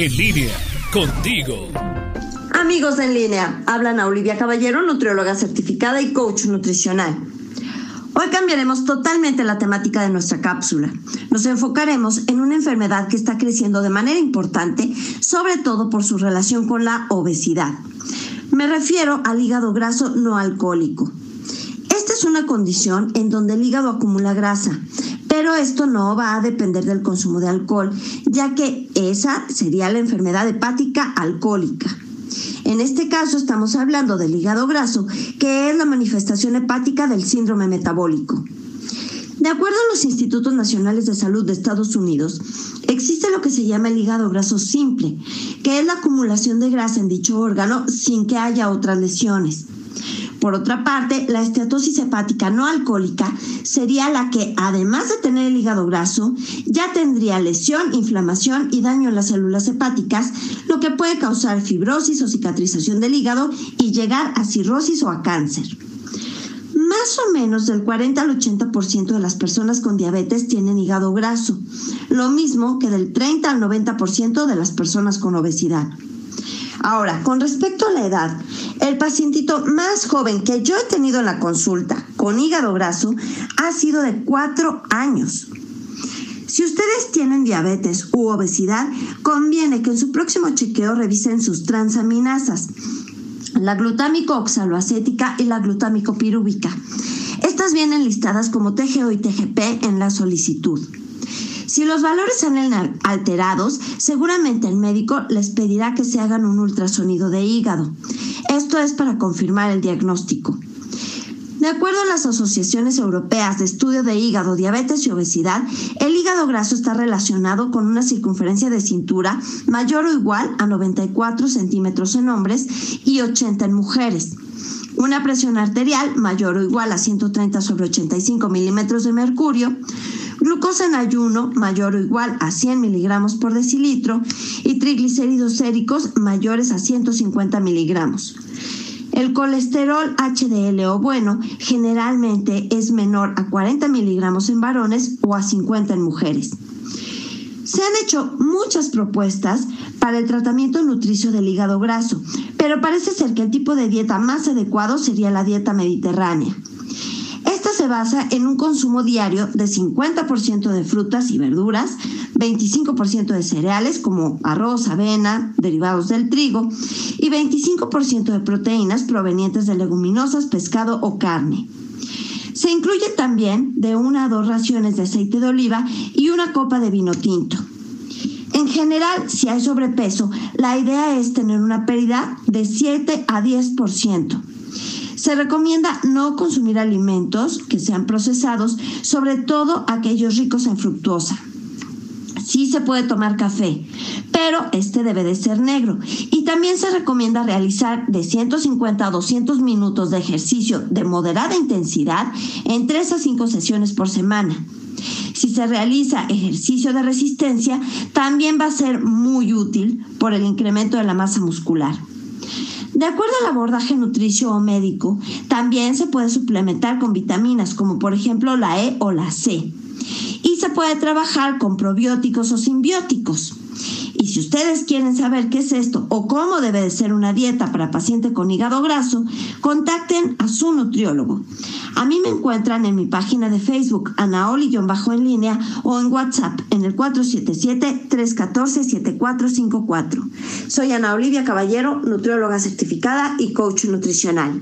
En línea, contigo. Amigos en línea, hablan a Olivia Caballero, nutrióloga certificada y coach nutricional. Hoy cambiaremos totalmente la temática de nuestra cápsula. Nos enfocaremos en una enfermedad que está creciendo de manera importante, sobre todo por su relación con la obesidad. Me refiero al hígado graso no alcohólico. Esta es una condición en donde el hígado acumula grasa, pero esto no va a depender del consumo de alcohol, ya que esa sería la enfermedad hepática alcohólica. En este caso estamos hablando del hígado graso, que es la manifestación hepática del síndrome metabólico. De acuerdo a los Institutos Nacionales de Salud de Estados Unidos, existe lo que se llama el hígado graso simple, que es la acumulación de grasa en dicho órgano sin que haya otras lesiones. Por otra parte, la esteatosis hepática no alcohólica sería la que, además de tener el hígado graso, ya tendría lesión, inflamación y daño en las células hepáticas, lo que puede causar fibrosis o cicatrización del hígado y llegar a cirrosis o a cáncer. Más o menos del 40 al 80% de las personas con diabetes tienen hígado graso, lo mismo que del 30 al 90% de las personas con obesidad. Ahora, con respecto a la edad, el pacientito más joven que yo he tenido en la consulta con hígado graso ha sido de 4 años. Si ustedes tienen diabetes u obesidad, conviene que en su próximo chequeo revisen sus transaminasas, la glutámico oxaloacética y la glutámico pirúvica. Estas vienen listadas como TGO y TGP en la solicitud. Si los valores salen alterados, seguramente el médico les pedirá que se hagan un ultrasonido de hígado. Esto es para confirmar el diagnóstico. De acuerdo a las asociaciones europeas de estudio de hígado, diabetes y obesidad, el hígado graso está relacionado con una circunferencia de cintura mayor o igual a 94 centímetros en hombres y 80 en mujeres. Una presión arterial mayor o igual a 130 sobre 85 milímetros de mercurio, glucosa en ayuno mayor o igual a 100 miligramos por decilitro y triglicéridos séricos mayores a 150 miligramos. El colesterol HDL o bueno generalmente es menor a 40 miligramos en varones o a 50 en mujeres. Se han hecho muchas propuestas para el tratamiento nutricio del hígado graso, pero parece ser que el tipo de dieta más adecuado sería la dieta mediterránea se basa en un consumo diario de 50% de frutas y verduras, 25% de cereales como arroz, avena, derivados del trigo y 25% de proteínas provenientes de leguminosas, pescado o carne. Se incluye también de una a dos raciones de aceite de oliva y una copa de vino tinto. En general, si hay sobrepeso, la idea es tener una pérdida de 7 a 10%. Se recomienda no consumir alimentos que sean procesados, sobre todo aquellos ricos en fructuosa. Sí se puede tomar café, pero este debe de ser negro. Y también se recomienda realizar de 150 a 200 minutos de ejercicio de moderada intensidad en 3 a 5 sesiones por semana. Si se realiza ejercicio de resistencia, también va a ser muy útil por el incremento de la masa muscular. De acuerdo al abordaje nutricio o médico, también se puede suplementar con vitaminas como por ejemplo la E o la C. Y se puede trabajar con probióticos o simbióticos. Y si ustedes quieren saber qué es esto o cómo debe de ser una dieta para paciente con hígado graso, contacten a su nutriólogo. A mí me encuentran en mi página de Facebook, Anaoli-bajo en línea, o en WhatsApp en el 477-314-7454. Soy Ana Olivia Caballero, nutrióloga certificada y coach nutricional.